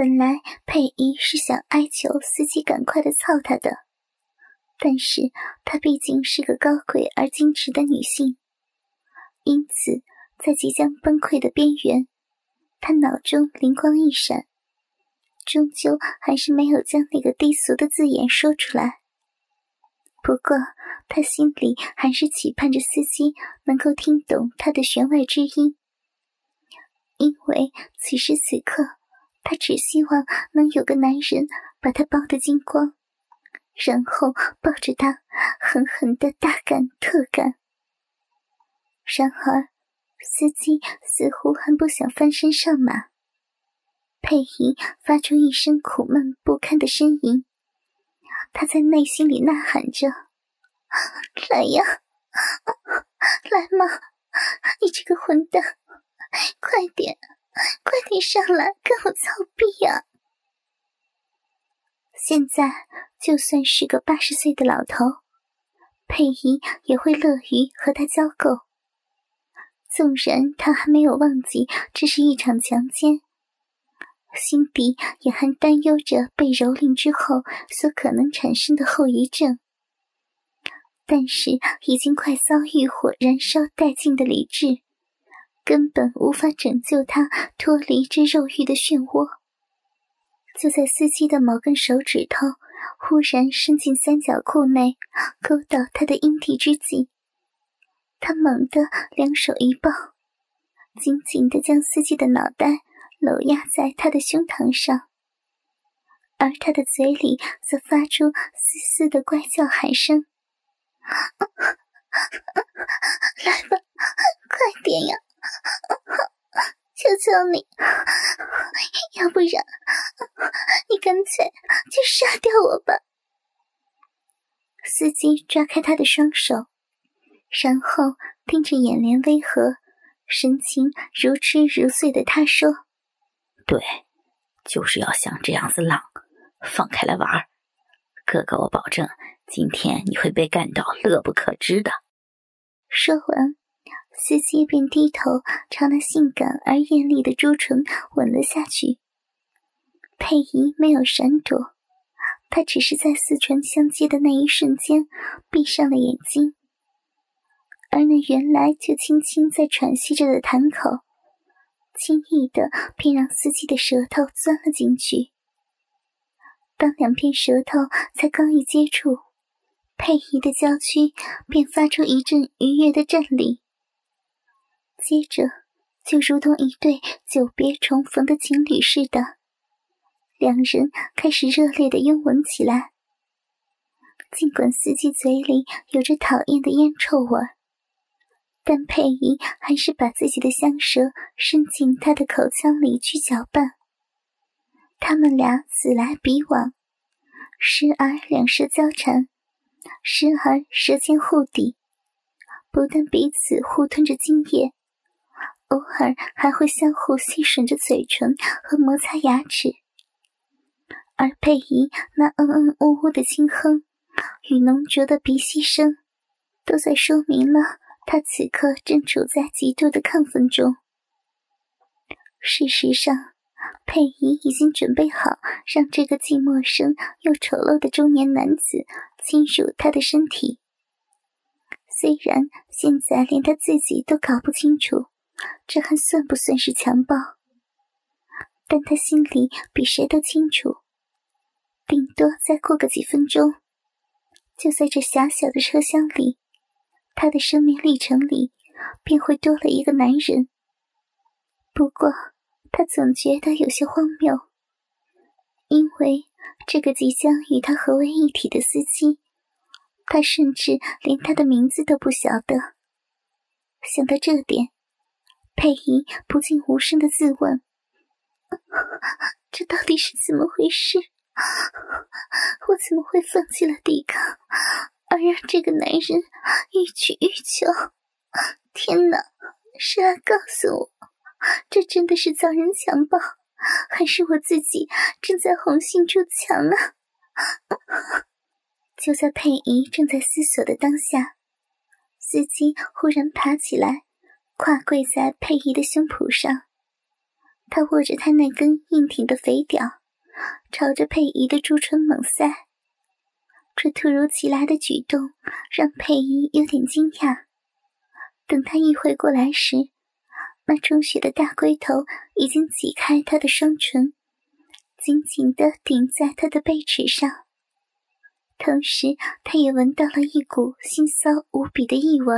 本来佩仪是想哀求司机赶快的操她的，但是她毕竟是个高贵而矜持的女性，因此在即将崩溃的边缘，她脑中灵光一闪，终究还是没有将那个低俗的字眼说出来。不过，她心里还是期盼着司机能够听懂她的弦外之音，因为此时此刻。他只希望能有个男人把她包得精光，然后抱着她狠狠的大干特干。然而，司机似乎还不想翻身上马。佩仪发出一声苦闷不堪的呻吟，她在内心里呐喊着：“来呀，来嘛，你这个混蛋，快点！”快点上来跟我操逼呀！现在就算是个八十岁的老头，佩仪也会乐于和他交媾。纵然他还没有忘记这是一场强奸，心底也还担忧着被蹂躏之后所可能产生的后遗症。但是已经快遭欲火燃烧殆尽的理智。根本无法拯救他脱离这肉欲的漩涡。就在司机的某根手指头忽然伸进三角裤内，勾到他的阴蒂之际，他猛地两手一抱，紧紧地将司机的脑袋搂压在他的胸膛上，而他的嘴里则发出嘶嘶的怪叫喊声：“ 来吧，快点呀！” 求求你，要不然你干脆就杀掉我吧！司机抓开他的双手，然后盯着眼帘微合、神情如痴如醉的他说：“对，就是要像这样子浪，放开来玩哥哥，我保证，今天你会被干到乐不可支的。”说完。司机便低头朝那性感而艳丽的朱唇吻了下去。佩仪没有闪躲，她只是在四唇相接的那一瞬间闭上了眼睛，而那原来就轻轻在喘息着的潭口，轻易的便让司机的舌头钻了进去。当两片舌头才刚一接触，佩仪的娇躯便发出一阵愉悦的震栗。接着，就如同一对久别重逢的情侣似的，两人开始热烈的拥吻起来。尽管司机嘴里有着讨厌的烟臭味，但佩仪还是把自己的香舌伸进他的口腔里去搅拌。他们俩此来彼往，时而两舌交缠，时而舌尖互抵，不但彼此互吞着精液。偶尔还会相互吸吮着嘴唇和摩擦牙齿，而佩仪那嗯嗯呜呜的轻哼与浓浊的鼻息声，都在说明了他此刻正处在极度的亢奋中。事实上，佩仪已经准备好让这个既陌生又丑陋的中年男子侵入她的身体。虽然现在连他自己都搞不清楚。这还算不算是强暴？但他心里比谁都清楚，顶多再过个几分钟，就在这狭小的车厢里，他的生命历程里便会多了一个男人。不过，他总觉得有些荒谬，因为这个即将与他合为一体的司机，他甚至连他的名字都不晓得。想到这点。佩仪不禁无声的自问：“这到底是怎么回事？我怎么会放弃了抵抗，而让这个男人欲取欲求？天哪！谁来告诉我，这真的是遭人强暴，还是我自己正在红杏出墙呢？”就在佩仪正在思索的当下，司机忽然爬起来。跨跪在佩仪的胸脯上，他握着他那根硬挺的肥屌，朝着佩仪的朱唇猛塞。这突如其来的举动让佩仪有点惊讶。等他意会过来时，那充血的大龟头已经挤开他的双唇，紧紧地顶在他的背齿上。同时，他也闻到了一股腥臊无比的异味。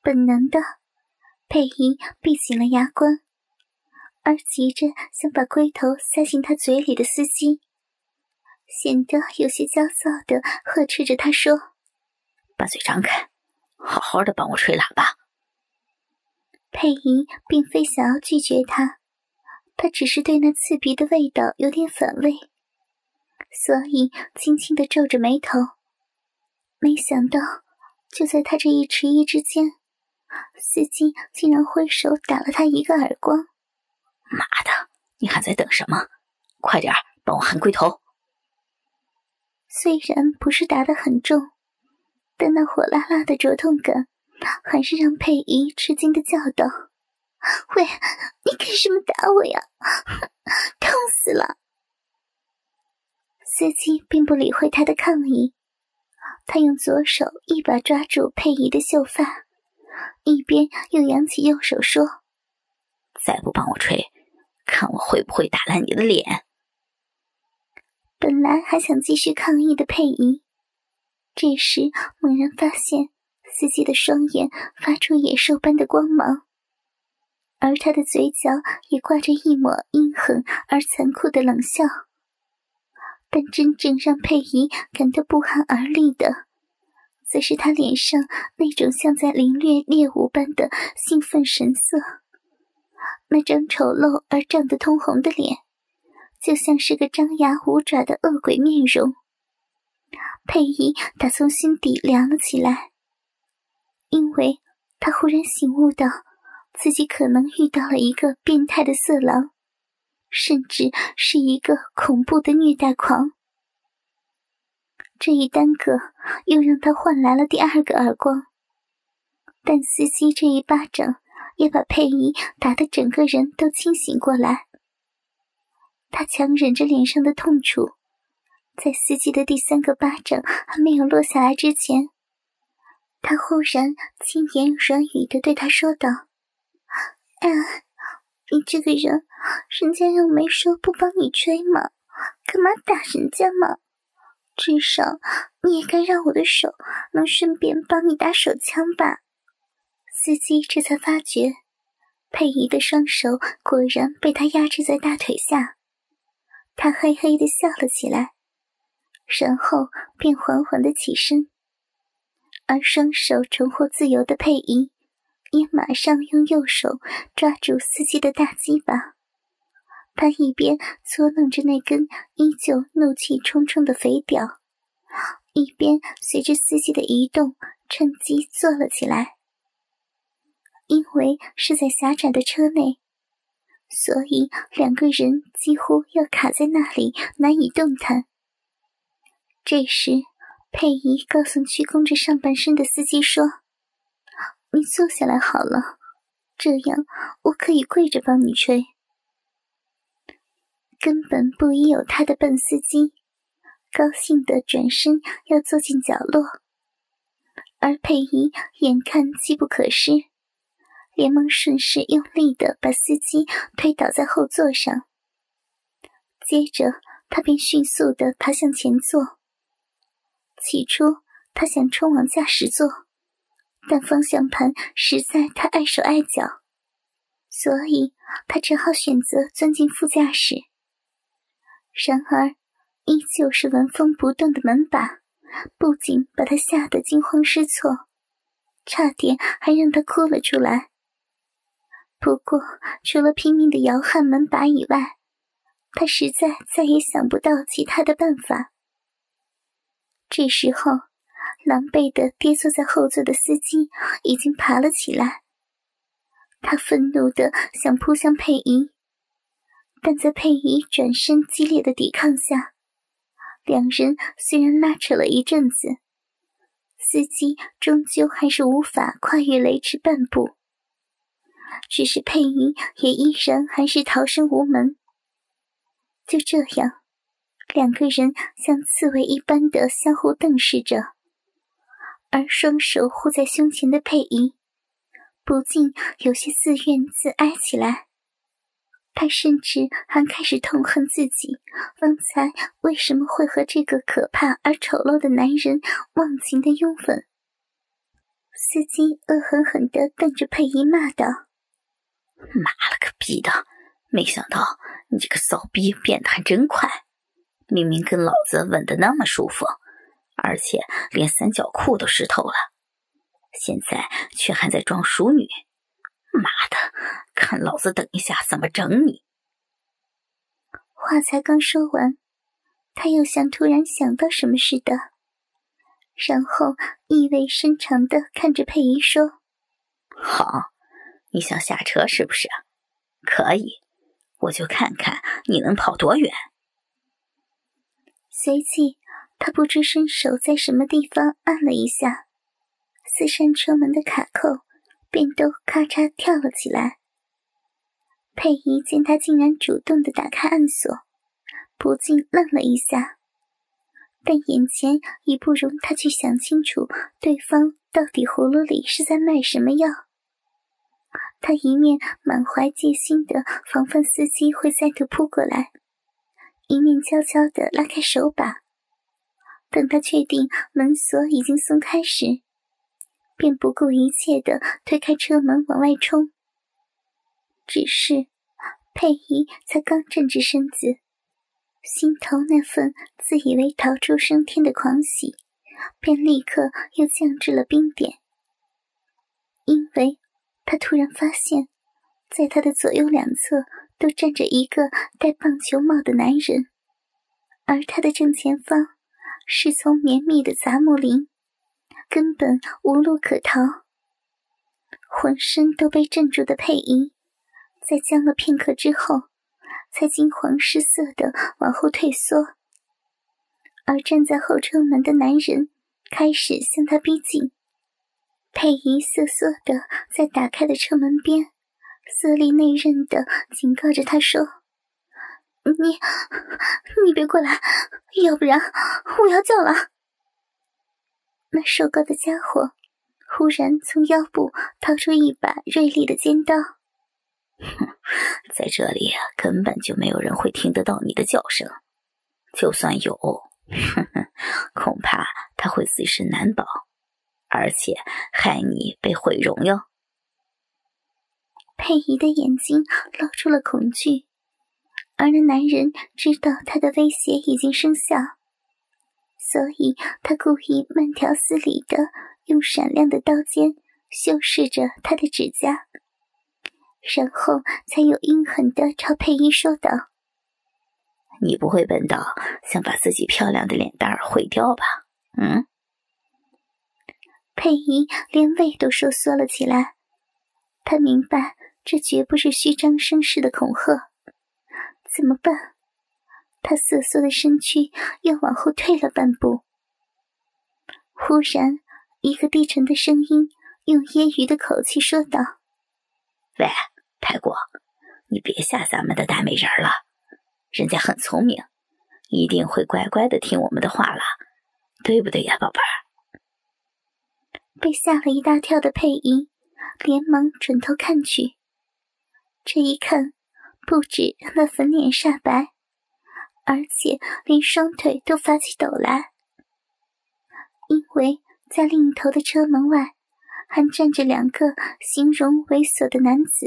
本能的，佩仪闭紧了牙关，而急着想把龟头塞进他嘴里的司机，显得有些焦躁的呵斥着他说：“把嘴张开，好好的帮我吹喇叭。”佩仪并非想要拒绝他，他只是对那刺鼻的味道有点反胃，所以轻轻的皱着眉头。没想到，就在他这一迟疑之间。司机竟然挥手打了他一个耳光！妈的，你还在等什么？快点帮我含龟头！虽然不是打得很重，但那火辣辣的灼痛感还是让佩仪吃惊的叫道：“喂，你干什么打我呀？痛死了！”司机并不理会他的抗议，他用左手一把抓住佩仪的秀发。一边又扬起右手说：“再不帮我吹，看我会不会打烂你的脸。”本来还想继续抗议的佩仪，这时猛然发现司机的双眼发出野兽般的光芒，而他的嘴角也挂着一抹阴狠而残酷的冷笑。但真正让佩仪感到不寒而栗的。则是他脸上那种像在凌掠猎物般的兴奋神色，那张丑陋而涨得通红的脸，就像是个张牙舞爪的恶鬼面容。佩仪打从心底凉了起来，因为他忽然醒悟到，自己可能遇到了一个变态的色狼，甚至是一个恐怖的虐待狂。这一耽搁，又让他换来了第二个耳光。但司机这一巴掌，也把佩仪打得整个人都清醒过来。他强忍着脸上的痛楚，在司机的第三个巴掌还没有落下来之前，他忽然轻言软语的对他说道：“哎，你这个人，人家又没说不帮你吹嘛，干嘛打人家嘛？”至少你也该让我的手能顺便帮你打手枪吧。司机这才发觉，佩仪的双手果然被他压制在大腿下。他嘿嘿的笑了起来，然后便缓缓的起身，而双手重获自由的佩仪也马上用右手抓住司机的大鸡巴。他一边搓弄着那根依旧怒气冲冲的肥屌，一边随着司机的移动，趁机坐了起来。因为是在狭窄的车内，所以两个人几乎要卡在那里，难以动弹。这时，佩仪告诉屈弓着上半身的司机说：“你坐下来好了，这样我可以跪着帮你吹。”根本不疑有他的笨司机，高兴的转身要坐进角落，而佩仪眼看机不可失，连忙顺势用力的把司机推倒在后座上。接着，他便迅速的爬向前座。起初，他想冲往驾驶座，但方向盘实在太碍手碍脚，所以他只好选择钻进副驾驶。然而，依旧是纹风不动的门把，不仅把他吓得惊慌失措，差点还让他哭了出来。不过，除了拼命的摇撼门把以外，他实在再也想不到其他的办法。这时候，狼狈的跌坐在后座的司机已经爬了起来，他愤怒的想扑向佩仪。但在佩仪转身激烈的抵抗下，两人虽然拉扯了一阵子，司机终究还是无法跨越雷池半步。只是佩仪也依然还是逃生无门。就这样，两个人像刺猬一般的相互瞪视着，而双手护在胸前的佩仪，不禁有些自怨自哀起来。他甚至还开始痛恨自己，方才为什么会和这个可怕而丑陋的男人忘情的拥吻。司机恶狠狠地瞪着佩仪，骂道：“妈了个逼的！没想到你这个骚逼变得还真快，明明跟老子吻的那么舒服，而且连三角裤都湿透了，现在却还在装淑女。”妈的！看老子等一下怎么整你！话才刚说完，他又像突然想到什么似的，然后意味深长的看着佩仪说：“好，你想下车是不是？可以，我就看看你能跑多远。”随即，他不知伸手在什么地方按了一下四扇车门的卡扣。便都咔嚓跳了起来。佩仪见他竟然主动的打开暗锁，不禁愣了一下，但眼前已不容他去想清楚对方到底葫芦里是在卖什么药。他一面满怀戒心的防范司机会再度扑过来，一面悄悄的拉开手把。等他确定门锁已经松开时，便不顾一切的推开车门往外冲。只是佩仪才刚站直身子，心头那份自以为逃出升天的狂喜，便立刻又降至了冰点。因为他突然发现，在他的左右两侧都站着一个戴棒球帽的男人，而他的正前方是从绵密的杂木林。根本无路可逃，浑身都被镇住的佩仪，在僵了片刻之后，才惊慌失色的往后退缩。而站在后车门的男人开始向他逼近，佩仪瑟瑟的在打开的车门边，色厉内荏的警告着他说：“你，你别过来，要不然我要叫了。”那瘦高的家伙忽然从腰部掏出一把锐利的尖刀。哼，在这里根本就没有人会听得到你的叫声，就算有，哼哼，恐怕他会自身难保，而且害你被毁容哟。佩仪的眼睛露出了恐惧，而那男人知道他的威胁已经生效。所以，他故意慢条斯理的用闪亮的刀尖修饰着他的指甲，然后才又阴狠的朝佩仪说道：“你不会笨到想把自己漂亮的脸蛋儿毁掉吧？”嗯。佩仪连胃都收缩了起来，他明白这绝不是虚张声势的恐吓，怎么办？他瑟缩的身躯又往后退了半步。忽然，一个低沉的声音用揶揄的口气说道：“喂，太过，你别吓咱们的大美人了。人家很聪明，一定会乖乖的听我们的话了，对不对呀，宝贝儿？”被吓了一大跳的佩仪连忙转头看去，这一看，不止让他粉脸煞白。而且连双腿都发起抖来，因为在另一头的车门外，还站着两个形容猥琐的男子，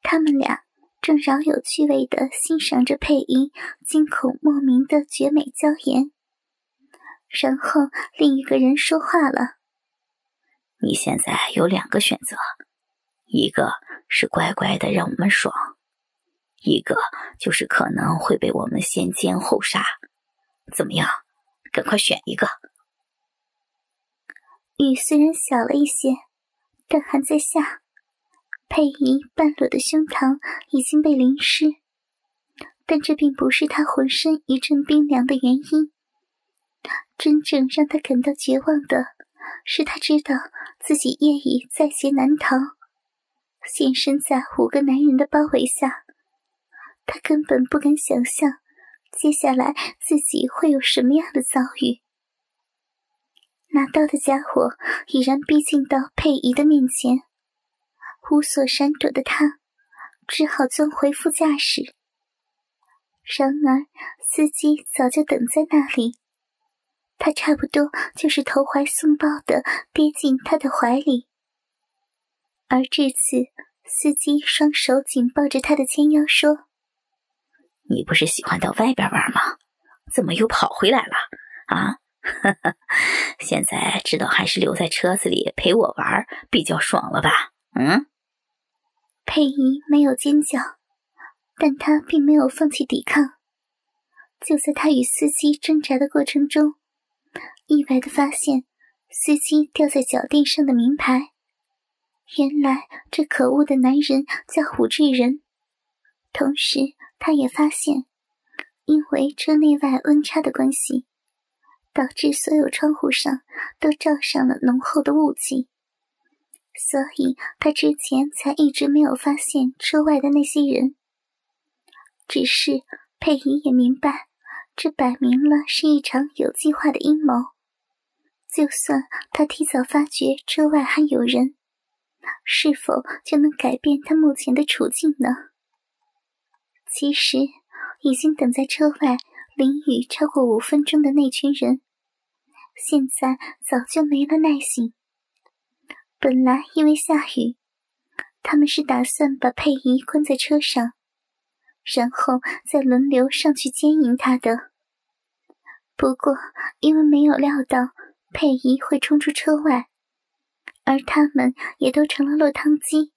他们俩正饶有趣味的欣赏着配音惊恐莫名的绝美娇颜。然后另一个人说话了：“你现在有两个选择，一个是乖乖的让我们爽。”一个就是可能会被我们先奸后杀，怎么样？赶快选一个。雨虽然小了一些，但还在下。佩仪半裸的胸膛已经被淋湿，但这并不是她浑身一阵冰凉的原因。真正让她感到绝望的是，她知道自己夜已在劫难逃，现身在五个男人的包围下，他根本不敢想象接下来自己会有什么样的遭遇。拿刀的家伙已然逼近到佩仪的面前，无所闪躲的他只好钻回副驾驶。然而，司机早就等在那里，他差不多就是投怀送抱的跌进他的怀里。而这次，司机双手紧抱着他的肩腰，说：“你不是喜欢到外边玩吗？怎么又跑回来了？啊？现在知道还是留在车子里陪我玩比较爽了吧？嗯？”佩仪没有尖叫，但她并没有放弃抵抗。就在她与司机挣扎的过程中，意外的发现司机掉在脚垫上的名牌。原来这可恶的男人叫武志仁，同时他也发现，因为车内外温差的关系，导致所有窗户上都罩上了浓厚的雾气，所以他之前才一直没有发现车外的那些人。只是佩仪也明白，这摆明了是一场有计划的阴谋，就算他提早发觉车外还有人。是否就能改变他目前的处境呢？其实，已经等在车外淋雨超过五分钟的那群人，现在早就没了耐性。本来因为下雨，他们是打算把佩仪关在车上，然后再轮流上去接应他的。不过，因为没有料到佩仪会冲出车外。而他们也都成了落汤鸡，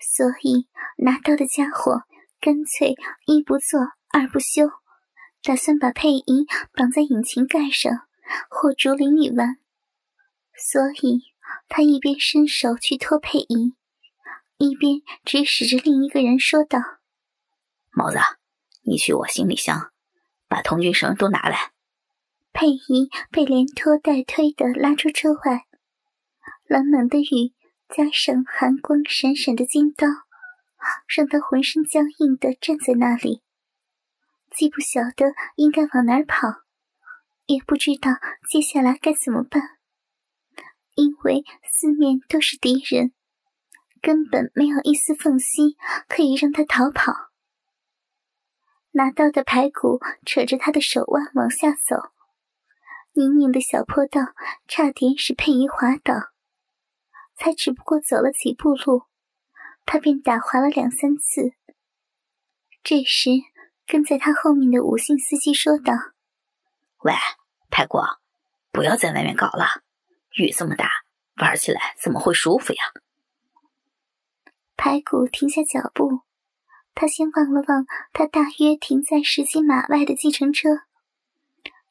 所以拿刀的家伙干脆一不做二不休，打算把佩仪绑在引擎盖上，或竹林里玩。所以他一边伸手去拖佩仪，一边指使着另一个人说道：“毛子，你去我行李箱，把童军绳都拿来。”佩仪被连拖带推的拉出车外。冷冷的雨，加上寒光闪闪的尖刀，让他浑身僵硬的站在那里，既不晓得应该往哪儿跑，也不知道接下来该怎么办，因为四面都是敌人，根本没有一丝缝隙可以让他逃跑。拿到的排骨扯着他的手腕往下走，泥泞的小坡道差点使佩仪滑倒。才只不过走了几步路，他便打滑了两三次。这时，跟在他后面的吴姓司机说道：“喂，排骨，不要在外面搞了，雨这么大，玩起来怎么会舒服呀？”排骨停下脚步，他先望了望他大约停在十几码外的计程车，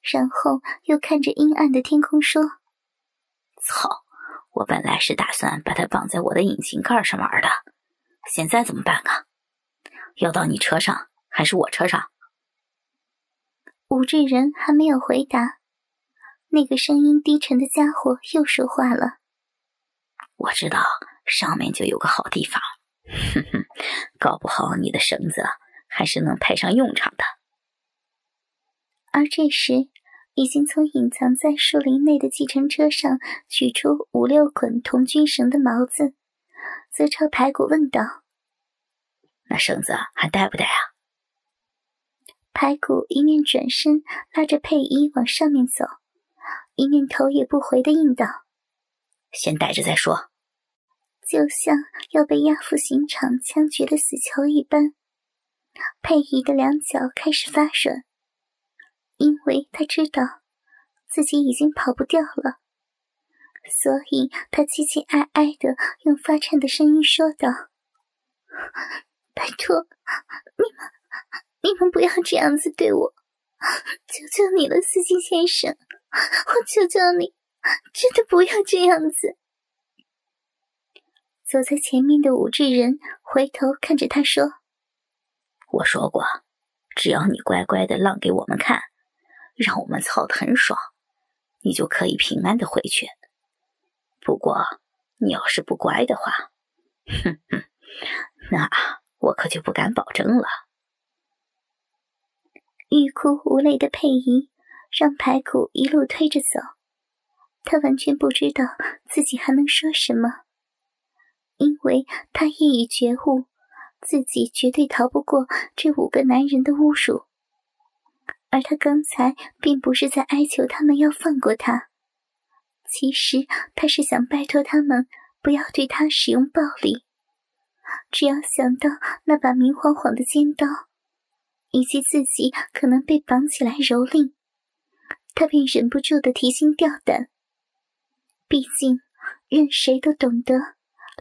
然后又看着阴暗的天空说：“操！”我本来是打算把它绑在我的引擎盖上玩的，现在怎么办啊？要到你车上还是我车上？武志仁还没有回答，那个声音低沉的家伙又说话了：“我知道上面就有个好地方，哼哼，搞不好你的绳子还是能派上用场的。”而这时。已经从隐藏在树林内的计程车上取出五六捆童军绳的毛子，则朝排骨问道：“那绳子还带不带啊？”排骨一面转身拉着佩仪往上面走，一面头也不回的应道：“先带着再说。”就像要被押赴刑场枪决的死囚一般，佩仪的两脚开始发软。因为他知道自己已经跑不掉了，所以他凄凄哀哀的用发颤的声音说道：“拜托，你们，你们不要这样子对我，求求你了，司机先生，我求求你，真的不要这样子。”走在前面的武志仁回头看着他说：“我说过，只要你乖乖的让给我们看。”让我们操的很爽，你就可以平安的回去。不过，你要是不乖的话，哼哼，那我可就不敢保证了。欲哭无泪的佩仪让排骨一路推着走，他完全不知道自己还能说什么，因为他一已觉悟，自己绝对逃不过这五个男人的侮辱。而他刚才并不是在哀求他们要放过他，其实他是想拜托他们不要对他使用暴力。只要想到那把明晃晃的尖刀，以及自己可能被绑起来蹂躏，他便忍不住的提心吊胆。毕竟，任谁都懂得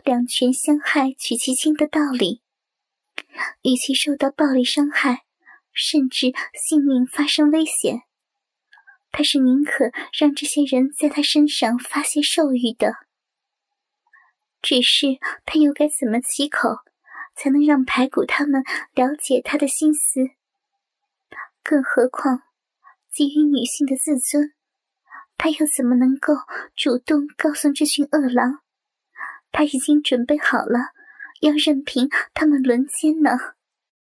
两权相害取其轻的道理，与其受到暴力伤害。甚至性命发生危险，他是宁可让这些人在他身上发泄兽欲的。只是他又该怎么启口，才能让排骨他们了解他的心思？更何况，基于女性的自尊，他又怎么能够主动告诉这群恶狼，他已经准备好了，要任凭他们轮奸呢？